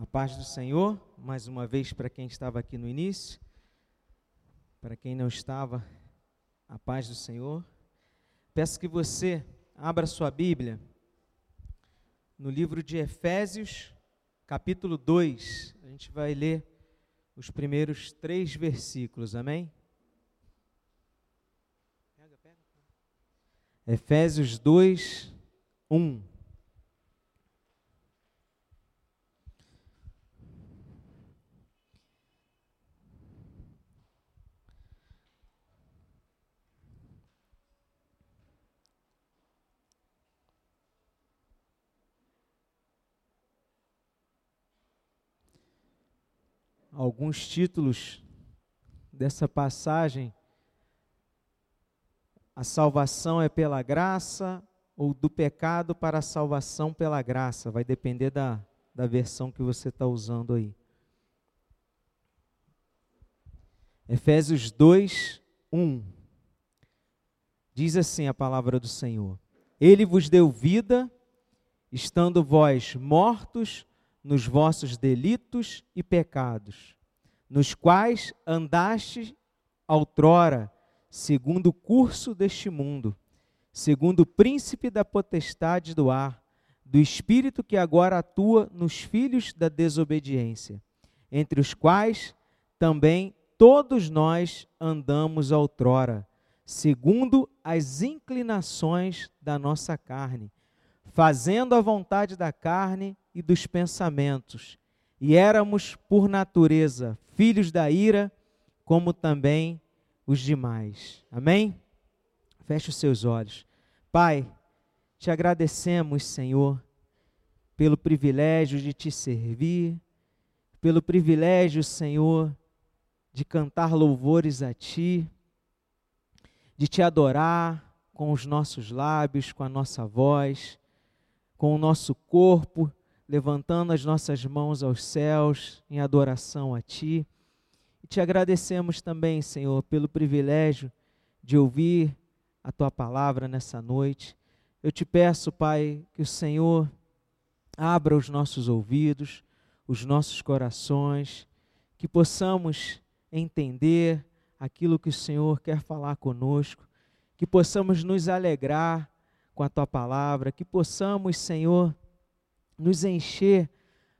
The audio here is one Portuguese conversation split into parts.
A paz do Senhor, mais uma vez para quem estava aqui no início, para quem não estava, a paz do Senhor. Peço que você abra sua Bíblia no livro de Efésios, capítulo 2. A gente vai ler os primeiros três versículos, amém? Efésios 2, 1. Alguns títulos dessa passagem. A salvação é pela graça ou do pecado para a salvação pela graça. Vai depender da, da versão que você está usando aí. Efésios 2, 1. Diz assim a palavra do Senhor: Ele vos deu vida, estando vós mortos nos vossos delitos e pecados, nos quais andaste outrora, segundo o curso deste mundo, segundo o príncipe da potestade do ar, do espírito que agora atua nos filhos da desobediência, entre os quais também todos nós andamos outrora, segundo as inclinações da nossa carne, fazendo a vontade da carne e dos pensamentos, e éramos, por natureza, filhos da ira, como também os demais. Amém? Feche os seus olhos. Pai, te agradecemos, Senhor, pelo privilégio de te servir, pelo privilégio, Senhor, de cantar louvores a Ti, de te adorar com os nossos lábios, com a nossa voz, com o nosso corpo levantando as nossas mãos aos céus em adoração a Ti. E te agradecemos também, Senhor, pelo privilégio de ouvir a Tua palavra nessa noite. Eu te peço, Pai, que o Senhor abra os nossos ouvidos, os nossos corações, que possamos entender aquilo que o Senhor quer falar conosco, que possamos nos alegrar com a tua palavra, que possamos, Senhor, nos encher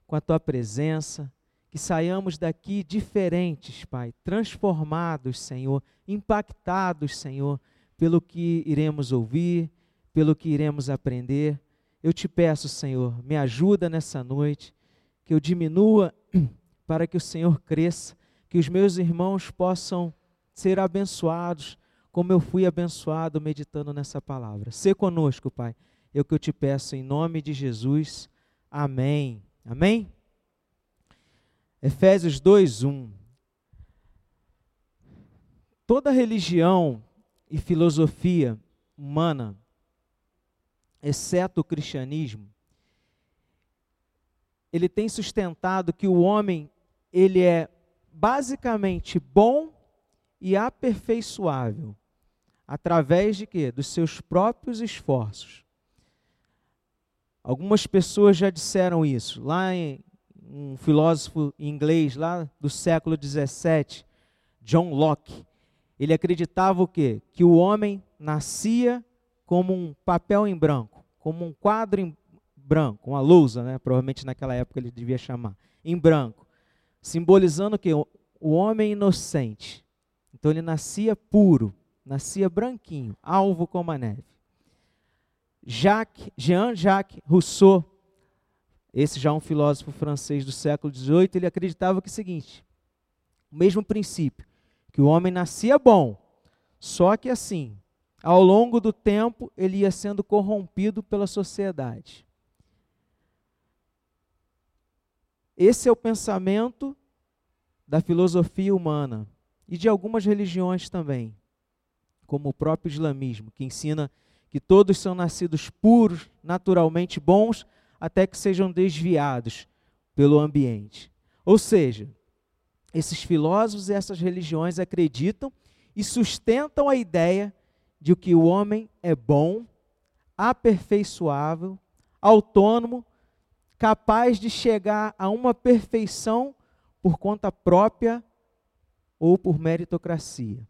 com a tua presença, que saiamos daqui diferentes, Pai, transformados, Senhor, impactados, Senhor, pelo que iremos ouvir, pelo que iremos aprender. Eu te peço, Senhor, me ajuda nessa noite, que eu diminua para que o Senhor cresça, que os meus irmãos possam ser abençoados, como eu fui abençoado meditando nessa palavra. Sê conosco, Pai. É o que eu te peço em nome de Jesus. Amém. Amém? Efésios 2:1 Toda religião e filosofia humana, exceto o cristianismo, ele tem sustentado que o homem ele é basicamente bom e aperfeiçoável através de quê? Dos seus próprios esforços. Algumas pessoas já disseram isso. Lá em um filósofo inglês lá do século 17, John Locke, ele acreditava o quê? Que o homem nascia como um papel em branco, como um quadro em branco, uma lousa, né? Provavelmente naquela época ele devia chamar, em branco, simbolizando o quê? O homem inocente. Então ele nascia puro, nascia branquinho, alvo como a neve. Jacques, Jean-Jacques Rousseau, esse já é um filósofo francês do século XVIII, ele acreditava que é o seguinte, o mesmo princípio, que o homem nascia bom, só que assim, ao longo do tempo, ele ia sendo corrompido pela sociedade. Esse é o pensamento da filosofia humana e de algumas religiões também, como o próprio islamismo, que ensina que todos são nascidos puros, naturalmente bons, até que sejam desviados pelo ambiente. Ou seja, esses filósofos e essas religiões acreditam e sustentam a ideia de que o homem é bom, aperfeiçoável, autônomo, capaz de chegar a uma perfeição por conta própria ou por meritocracia.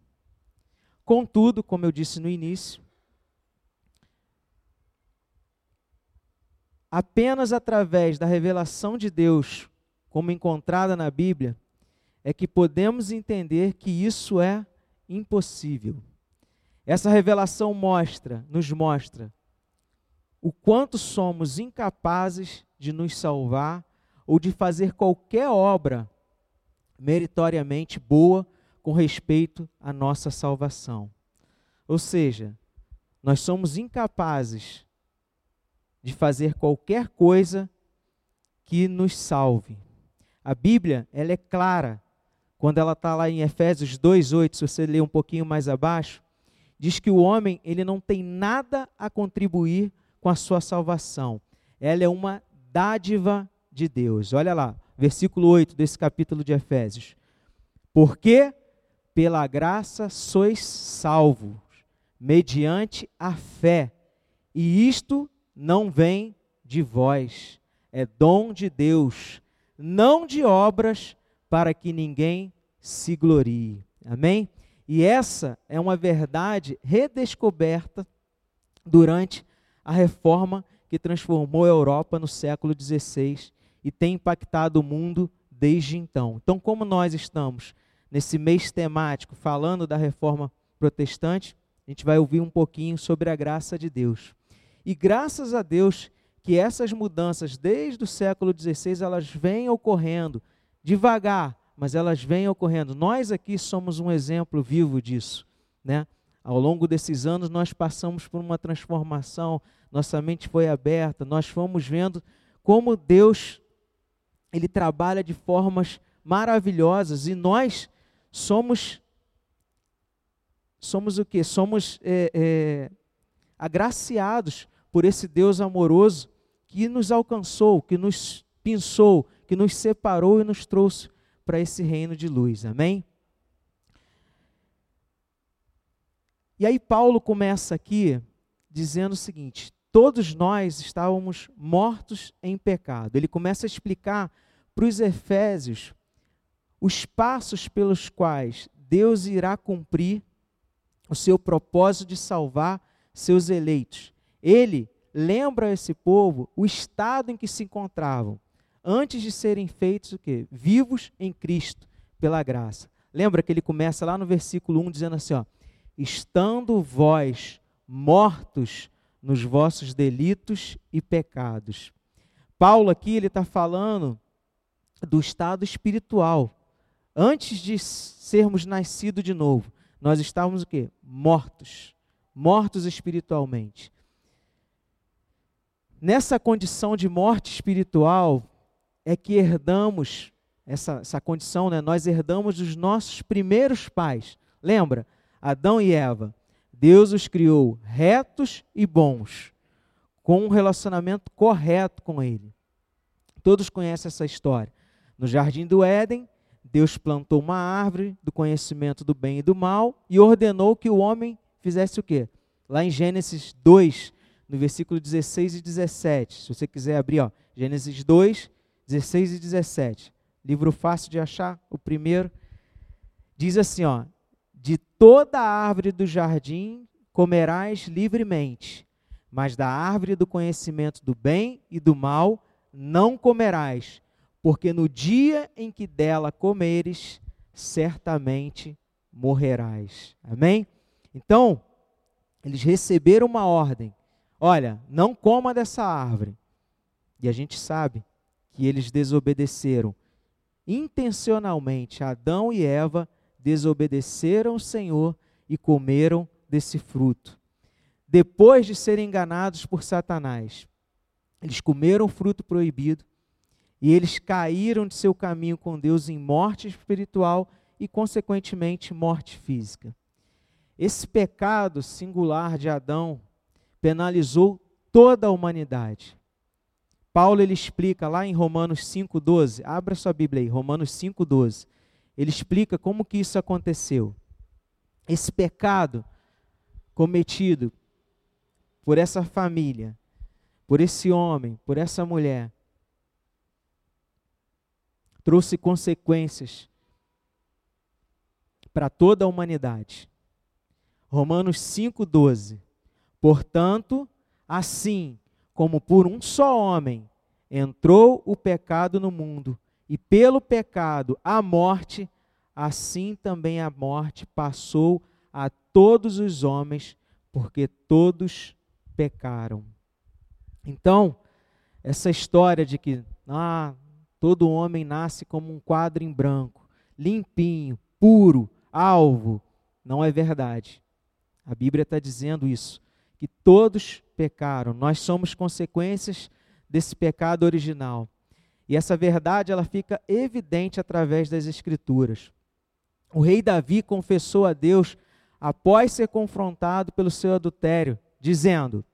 Contudo, como eu disse no início, apenas através da revelação de Deus, como encontrada na Bíblia, é que podemos entender que isso é impossível. Essa revelação mostra, nos mostra o quanto somos incapazes de nos salvar ou de fazer qualquer obra meritoriamente boa com respeito à nossa salvação. Ou seja, nós somos incapazes de fazer qualquer coisa que nos salve. A Bíblia, ela é clara, quando ela está lá em Efésios 2,8, se você ler um pouquinho mais abaixo, diz que o homem ele não tem nada a contribuir com a sua salvação. Ela é uma dádiva de Deus. Olha lá, versículo 8 desse capítulo de Efésios. Porque pela graça sois salvos, mediante a fé. E isto não vem de vós, é dom de Deus, não de obras, para que ninguém se glorie. Amém? E essa é uma verdade redescoberta durante a reforma que transformou a Europa no século XVI e tem impactado o mundo desde então. Então, como nós estamos nesse mês temático, falando da reforma protestante, a gente vai ouvir um pouquinho sobre a graça de Deus. E graças a Deus que essas mudanças desde o século XVI elas vêm ocorrendo devagar, mas elas vêm ocorrendo. Nós aqui somos um exemplo vivo disso, né? Ao longo desses anos nós passamos por uma transformação, nossa mente foi aberta, nós fomos vendo como Deus ele trabalha de formas maravilhosas e nós somos somos o que? Somos é, é, agraciados por esse Deus amoroso que nos alcançou, que nos pinçou, que nos separou e nos trouxe para esse reino de luz. Amém? E aí Paulo começa aqui dizendo o seguinte: todos nós estávamos mortos em pecado. Ele começa a explicar para os efésios os passos pelos quais Deus irá cumprir o seu propósito de salvar seus eleitos. Ele lembra a esse povo o estado em que se encontravam antes de serem feitos o quê? Vivos em Cristo pela graça. Lembra que ele começa lá no versículo 1 dizendo assim, ó: "Estando vós mortos nos vossos delitos e pecados". Paulo aqui ele está falando do estado espiritual antes de sermos nascidos de novo, nós estávamos o quê? Mortos. Mortos espiritualmente. Nessa condição de morte espiritual é que herdamos essa, essa condição, né? Nós herdamos dos nossos primeiros pais. Lembra? Adão e Eva. Deus os criou retos e bons, com um relacionamento correto com Ele. Todos conhecem essa história. No jardim do Éden, Deus plantou uma árvore do conhecimento do bem e do mal e ordenou que o homem fizesse o quê? Lá em Gênesis 2, no versículo 16 e 17. Se você quiser abrir, ó, Gênesis 2, 16 e 17. Livro fácil de achar, o primeiro. Diz assim, ó: De toda árvore do jardim comerás livremente, mas da árvore do conhecimento do bem e do mal não comerás porque no dia em que dela comeres, certamente morrerás. Amém? Então, eles receberam uma ordem: olha, não coma dessa árvore. E a gente sabe que eles desobedeceram intencionalmente. Adão e Eva desobedeceram o Senhor e comeram desse fruto. Depois de serem enganados por Satanás, eles comeram o fruto proibido e eles caíram de seu caminho com Deus em morte espiritual e, consequentemente, morte física. Esse pecado singular de Adão penalizou toda a humanidade. Paulo ele explica lá em Romanos 5:12, abra sua Bíblia aí, Romanos 5:12. Ele explica como que isso aconteceu. Esse pecado cometido por essa família, por esse homem, por essa mulher, trouxe consequências para toda a humanidade. Romanos 5,12. Portanto, assim como por um só homem entrou o pecado no mundo, e pelo pecado a morte, assim também a morte passou a todos os homens, porque todos pecaram. Então, essa história de que ah, todo homem nasce como um quadro em branco, limpinho, puro, alvo, não é verdade. A Bíblia está dizendo isso, que todos pecaram, nós somos consequências desse pecado original. E essa verdade ela fica evidente através das Escrituras. O rei Davi confessou a Deus após ser confrontado pelo seu adultério, dizendo: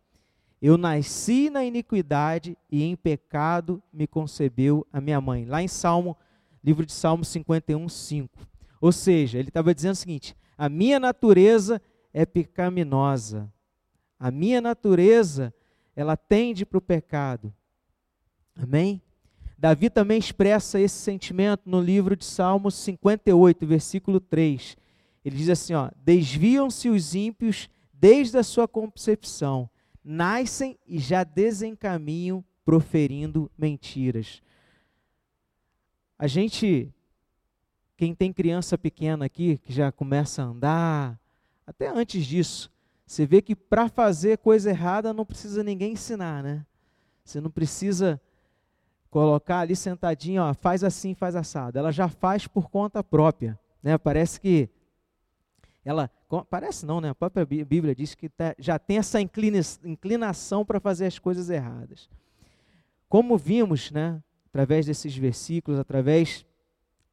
Eu nasci na iniquidade e em pecado me concebeu a minha mãe. Lá em Salmo, livro de Salmo 51, 5. Ou seja, ele estava dizendo o seguinte: A minha natureza é pecaminosa. A minha natureza, ela tende para o pecado. Amém? Davi também expressa esse sentimento no livro de Salmos 58, versículo 3. Ele diz assim: ó, desviam-se os ímpios desde a sua concepção, nascem e já desencaminham proferindo mentiras. A gente, quem tem criança pequena aqui, que já começa a andar, até antes disso, você vê que para fazer coisa errada não precisa ninguém ensinar, né? Você não precisa colocar ali sentadinho, ó, faz assim, faz assado. Ela já faz por conta própria, né? Parece que ela parece não, né? A própria Bíblia diz que tá, já tem essa inclinação para fazer as coisas erradas. Como vimos, né? Através desses versículos, através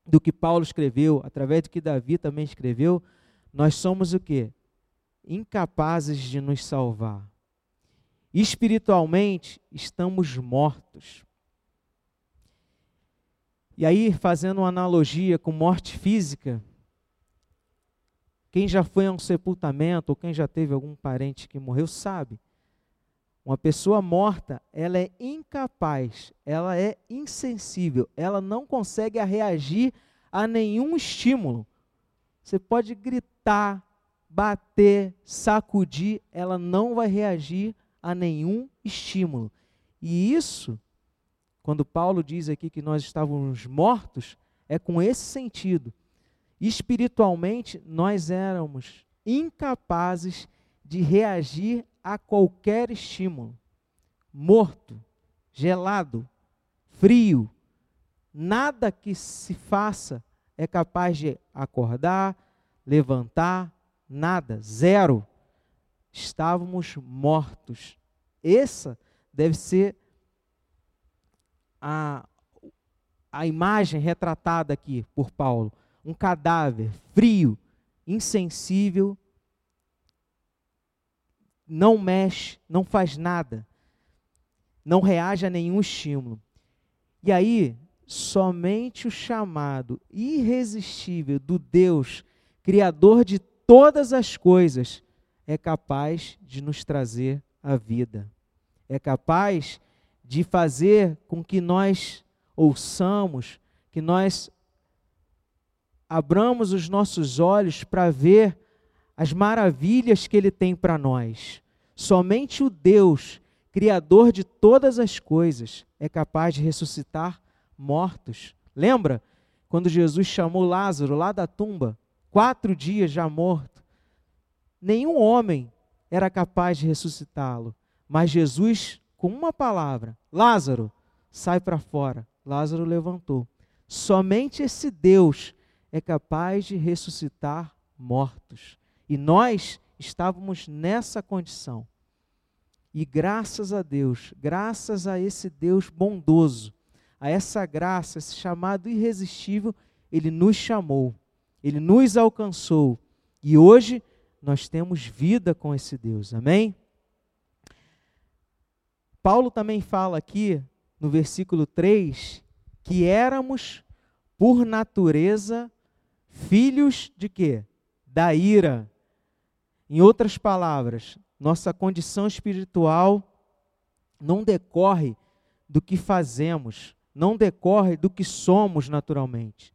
do que Paulo escreveu, através do que Davi também escreveu, nós somos o que? Incapazes de nos salvar. Espiritualmente, estamos mortos. E aí, fazendo uma analogia com morte física, quem já foi a um sepultamento ou quem já teve algum parente que morreu sabe. Uma pessoa morta, ela é incapaz, ela é insensível, ela não consegue reagir a nenhum estímulo. Você pode gritar, bater, sacudir, ela não vai reagir a nenhum estímulo. E isso quando Paulo diz aqui que nós estávamos mortos, é com esse sentido. Espiritualmente, nós éramos incapazes de reagir a qualquer estímulo. Morto, gelado, frio, nada que se faça é capaz de acordar, levantar, nada, zero. Estávamos mortos. Essa deve ser a, a imagem retratada aqui por Paulo: um cadáver frio, insensível, não mexe, não faz nada, não reage a nenhum estímulo. E aí, somente o chamado irresistível do Deus, Criador de todas as coisas, é capaz de nos trazer a vida. É capaz de fazer com que nós ouçamos, que nós abramos os nossos olhos para ver as maravilhas que Ele tem para nós. Somente o Deus, Criador de todas as coisas, é capaz de ressuscitar mortos. Lembra quando Jesus chamou Lázaro lá da tumba, quatro dias já morto? Nenhum homem era capaz de ressuscitá-lo, mas Jesus com uma palavra: Lázaro, sai para fora. Lázaro levantou. Somente esse Deus é capaz de ressuscitar mortos. E nós estávamos nessa condição. E graças a Deus, graças a esse Deus bondoso, a essa graça, esse chamado irresistível, ele nos chamou, ele nos alcançou. E hoje nós temos vida com esse Deus. Amém? Paulo também fala aqui, no versículo 3, que éramos, por natureza, filhos de quê? Da ira. Em outras palavras, nossa condição espiritual não decorre do que fazemos, não decorre do que somos naturalmente.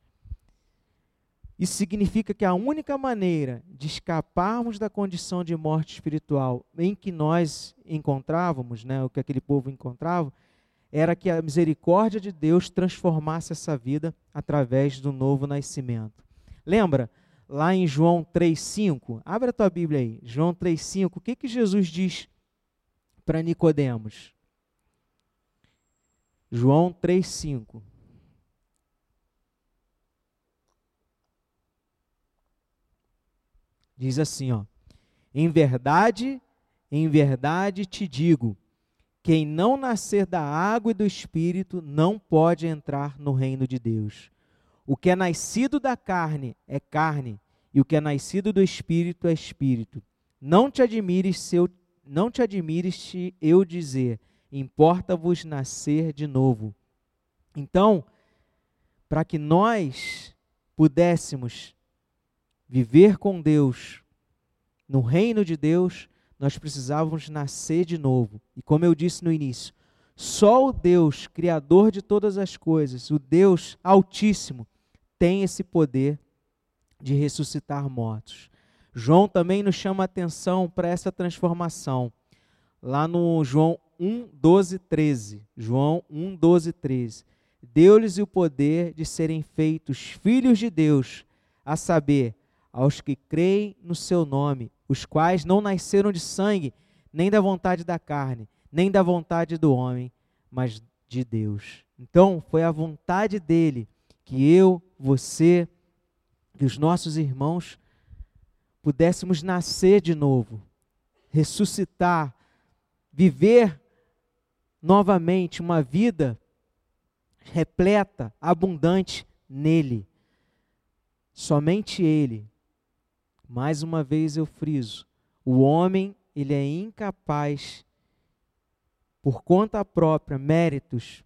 Isso significa que a única maneira de escaparmos da condição de morte espiritual em que nós encontrávamos, né, o que aquele povo encontrava, era que a misericórdia de Deus transformasse essa vida através do novo nascimento. Lembra lá em João 3:5? Abre a tua Bíblia aí. João 3:5. O que que Jesus diz para Nicodemos? João 3:5. Diz assim, ó: Em verdade, em verdade te digo, quem não nascer da água e do espírito não pode entrar no reino de Deus. O que é nascido da carne é carne, e o que é nascido do espírito é espírito. Não te admires se eu, não te admires se eu dizer, importa-vos nascer de novo. Então, para que nós pudéssemos viver com Deus, no reino de Deus, nós precisávamos nascer de novo. E como eu disse no início, só o Deus, Criador de todas as coisas, o Deus Altíssimo, tem esse poder de ressuscitar mortos. João também nos chama a atenção para essa transformação. Lá no João 1, 12, 13. João 1, 12, 13. Deu-lhes o poder de serem feitos filhos de Deus, a saber, aos que creem no seu nome, os quais não nasceram de sangue, nem da vontade da carne, nem da vontade do homem, mas de Deus. Então, foi a vontade dele que eu, você e os nossos irmãos pudéssemos nascer de novo, ressuscitar, viver novamente uma vida repleta, abundante nele. Somente ele mais uma vez eu friso, o homem, ele é incapaz por conta própria, méritos,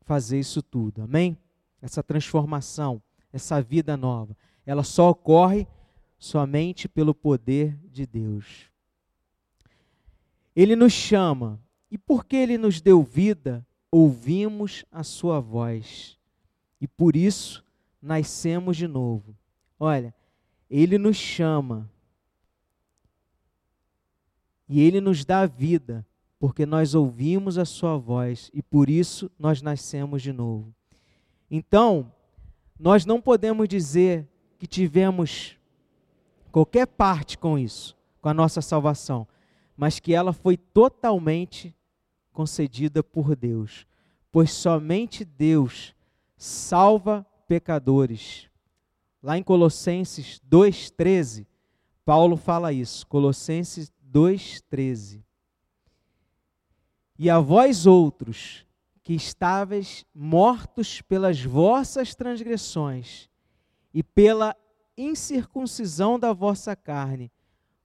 fazer isso tudo. Amém? Essa transformação, essa vida nova, ela só ocorre somente pelo poder de Deus. Ele nos chama, e porque ele nos deu vida, ouvimos a sua voz. E por isso nascemos de novo. Olha, ele nos chama. E ele nos dá vida, porque nós ouvimos a sua voz e por isso nós nascemos de novo. Então, nós não podemos dizer que tivemos qualquer parte com isso, com a nossa salvação, mas que ela foi totalmente concedida por Deus, pois somente Deus salva pecadores. Lá em Colossenses 2,13, Paulo fala isso. Colossenses 2,13. E a vós outros, que estáveis mortos pelas vossas transgressões e pela incircuncisão da vossa carne,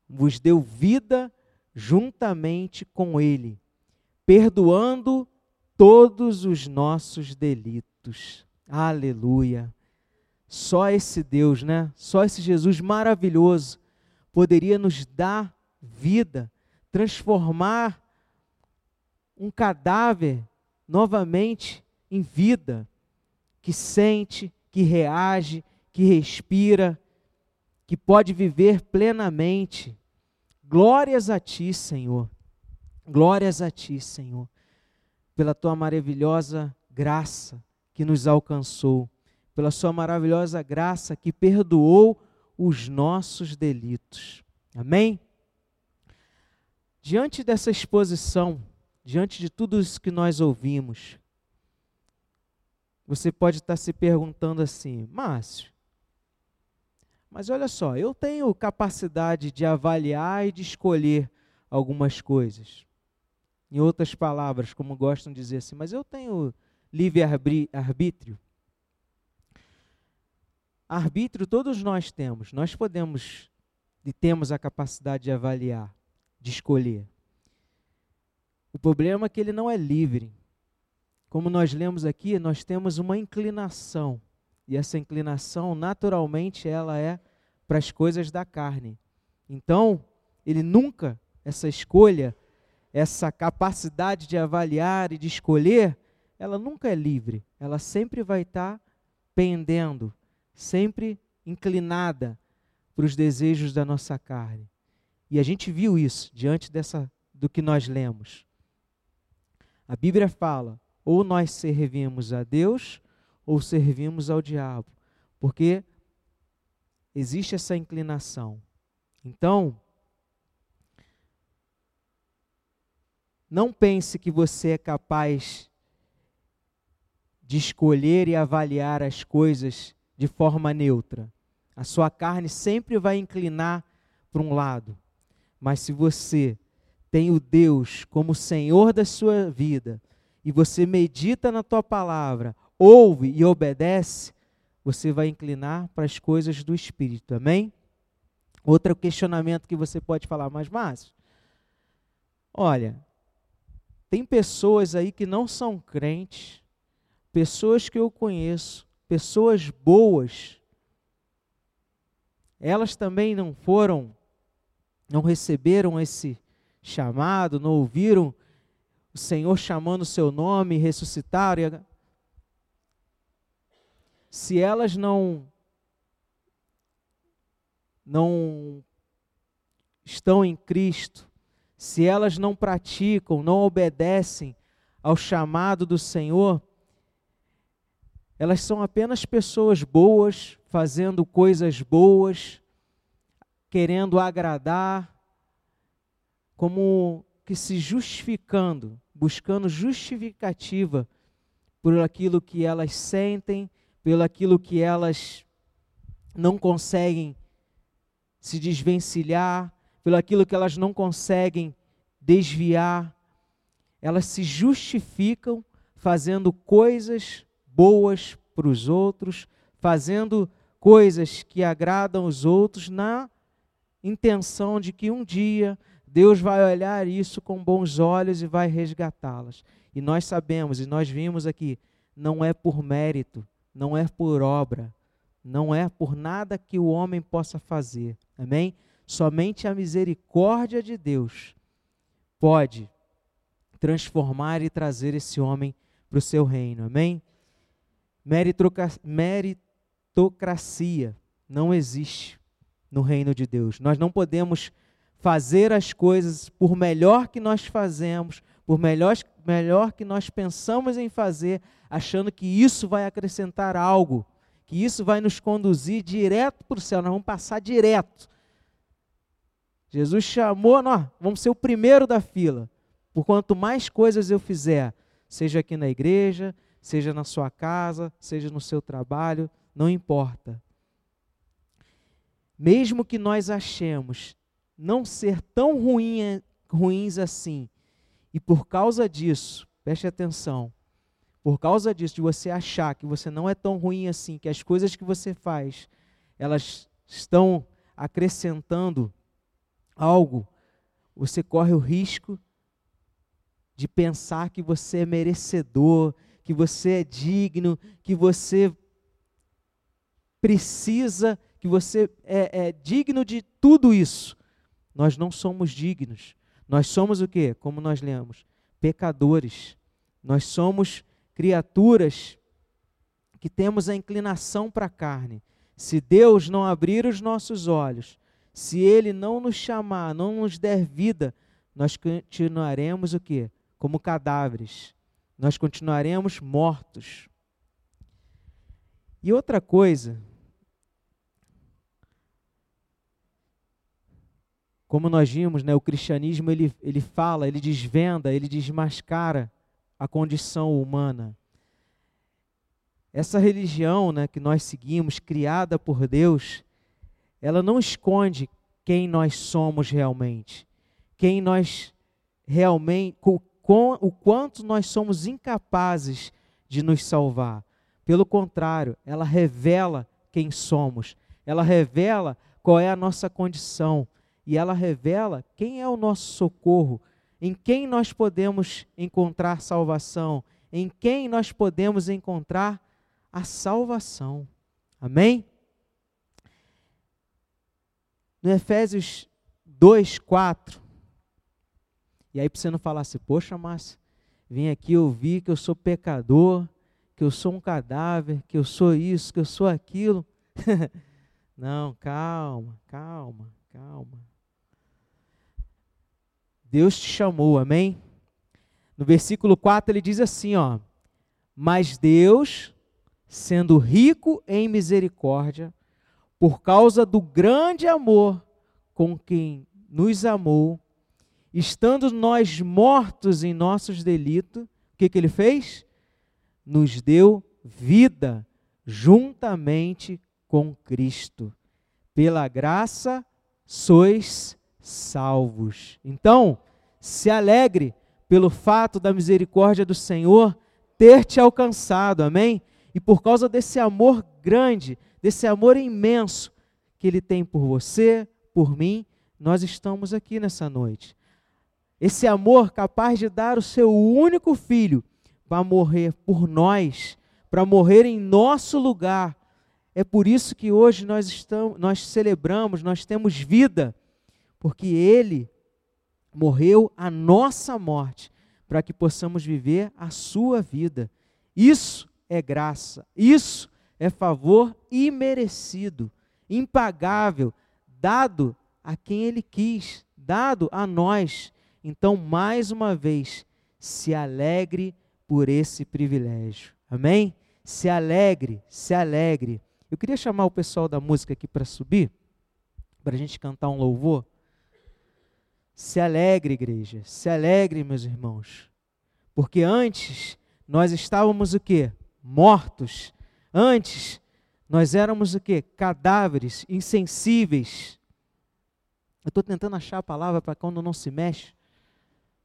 vos deu vida juntamente com ele, perdoando todos os nossos delitos. Aleluia. Só esse Deus, né? Só esse Jesus maravilhoso poderia nos dar vida, transformar um cadáver novamente em vida, que sente, que reage, que respira, que pode viver plenamente. Glórias a ti, Senhor. Glórias a ti, Senhor, pela tua maravilhosa graça que nos alcançou pela sua maravilhosa graça que perdoou os nossos delitos. Amém? Diante dessa exposição, diante de tudo isso que nós ouvimos, você pode estar se perguntando assim, Márcio, mas olha só, eu tenho capacidade de avaliar e de escolher algumas coisas. Em outras palavras, como gostam de dizer assim, mas eu tenho livre-arbítrio. Arbítrio todos nós temos, nós podemos e temos a capacidade de avaliar, de escolher. O problema é que ele não é livre. Como nós lemos aqui, nós temos uma inclinação, e essa inclinação, naturalmente, ela é para as coisas da carne. Então, ele nunca, essa escolha, essa capacidade de avaliar e de escolher, ela nunca é livre, ela sempre vai estar pendendo, sempre inclinada para os desejos da nossa carne. E a gente viu isso diante dessa do que nós lemos. A Bíblia fala: ou nós servimos a Deus ou servimos ao diabo, porque existe essa inclinação. Então, não pense que você é capaz de escolher e avaliar as coisas de forma neutra. A sua carne sempre vai inclinar para um lado. Mas se você tem o Deus como Senhor da sua vida e você medita na tua palavra, ouve e obedece, você vai inclinar para as coisas do Espírito. Amém? Outro questionamento que você pode falar, mas Márcio, olha, tem pessoas aí que não são crentes, pessoas que eu conheço, pessoas boas, elas também não foram, não receberam esse chamado, não ouviram o Senhor chamando o seu nome, ressuscitaram. Se elas não não estão em Cristo, se elas não praticam, não obedecem ao chamado do Senhor, elas são apenas pessoas boas, fazendo coisas boas, querendo agradar, como que se justificando, buscando justificativa por aquilo que elas sentem, pelo aquilo que elas não conseguem se desvencilhar, pelo aquilo que elas não conseguem desviar. Elas se justificam fazendo coisas boas para os outros, fazendo coisas que agradam os outros na intenção de que um dia Deus vai olhar isso com bons olhos e vai resgatá-las. E nós sabemos, e nós vimos aqui, não é por mérito, não é por obra, não é por nada que o homem possa fazer. Amém? Somente a misericórdia de Deus pode transformar e trazer esse homem para o seu reino. Amém? Meritocracia não existe no reino de Deus. Nós não podemos fazer as coisas por melhor que nós fazemos, por melhor, melhor que nós pensamos em fazer, achando que isso vai acrescentar algo, que isso vai nos conduzir direto para o céu, nós vamos passar direto. Jesus chamou, nós vamos ser o primeiro da fila. Por quanto mais coisas eu fizer, seja aqui na igreja, seja na sua casa, seja no seu trabalho, não importa. Mesmo que nós achemos não ser tão ruim, ruins assim, e por causa disso, preste atenção, por causa disso, de você achar que você não é tão ruim assim, que as coisas que você faz, elas estão acrescentando algo, você corre o risco de pensar que você é merecedor, que você é digno, que você precisa, que você é, é digno de tudo isso. Nós não somos dignos. Nós somos o quê? Como nós lemos? Pecadores. Nós somos criaturas que temos a inclinação para a carne. Se Deus não abrir os nossos olhos, se Ele não nos chamar, não nos der vida, nós continuaremos o quê? Como cadáveres nós continuaremos mortos. E outra coisa, como nós vimos, né, o cristianismo ele, ele fala, ele desvenda, ele desmascara a condição humana. Essa religião né, que nós seguimos, criada por Deus, ela não esconde quem nós somos realmente, quem nós realmente, com, o quanto nós somos incapazes de nos salvar. Pelo contrário, ela revela quem somos, ela revela qual é a nossa condição e ela revela quem é o nosso socorro, em quem nós podemos encontrar salvação, em quem nós podemos encontrar a salvação. Amém? No Efésios 2, 4, e aí para você não falar assim, poxa, Márcio, vim aqui ouvir que eu sou pecador, que eu sou um cadáver, que eu sou isso, que eu sou aquilo. Não, calma, calma, calma. Deus te chamou, amém? No versículo 4 ele diz assim, ó: Mas Deus, sendo rico em misericórdia, por causa do grande amor com quem nos amou, estando nós mortos em nossos delitos, o que, que ele fez? Nos deu vida juntamente com Cristo. Pela graça sois salvos. Então, se alegre pelo fato da misericórdia do Senhor ter te alcançado, amém? E por causa desse amor grande, desse amor imenso que Ele tem por você, por mim, nós estamos aqui nessa noite. Esse amor capaz de dar o seu único filho para morrer por nós, para morrer em nosso lugar. É por isso que hoje nós estamos, nós celebramos, nós temos vida, porque ele morreu a nossa morte para que possamos viver a sua vida. Isso é graça, isso é favor imerecido, impagável, dado a quem ele quis, dado a nós. Então, mais uma vez, se alegre por esse privilégio. Amém? Se alegre, se alegre. Eu queria chamar o pessoal da música aqui para subir, para a gente cantar um louvor. Se alegre, igreja, se alegre, meus irmãos. Porque antes nós estávamos o quê? Mortos. Antes nós éramos o quê? Cadáveres, insensíveis. Eu estou tentando achar a palavra para quando não se mexe.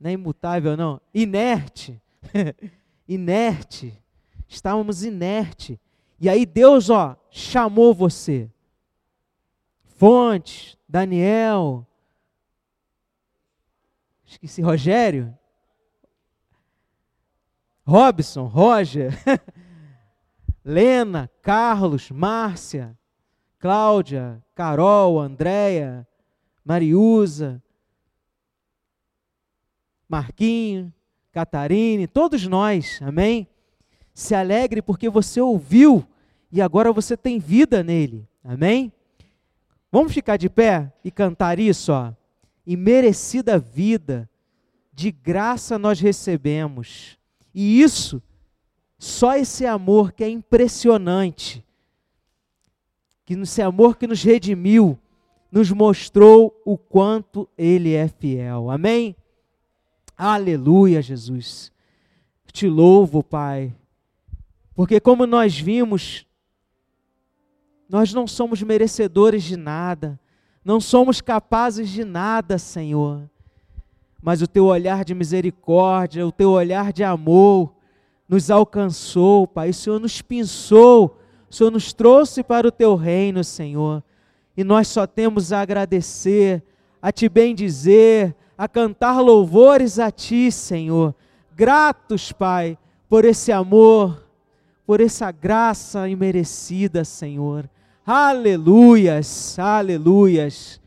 Não é imutável, não. Inerte. inerte. Estávamos inerte. E aí Deus, ó, chamou você. Fontes, Daniel, esqueci, Rogério, Robson, Roger, Lena, Carlos, Márcia, Cláudia, Carol, Andréia, Mariusa, Marquinho, Catarine, todos nós, amém? Se alegre porque você ouviu e agora você tem vida nele, amém? Vamos ficar de pé e cantar isso, ó. E merecida vida, de graça nós recebemos. E isso, só esse amor que é impressionante, que esse amor que nos redimiu, nos mostrou o quanto Ele é fiel. Amém? Aleluia, Jesus. Te louvo, Pai, porque como nós vimos, nós não somos merecedores de nada, não somos capazes de nada, Senhor. Mas o teu olhar de misericórdia, o teu olhar de amor nos alcançou, Pai. O Senhor nos pinçou, o Senhor nos trouxe para o teu reino, Senhor. E nós só temos a agradecer, a te bendizer, a cantar louvores a ti, Senhor. Gratos, Pai, por esse amor, por essa graça imerecida, Senhor. Aleluias, aleluias.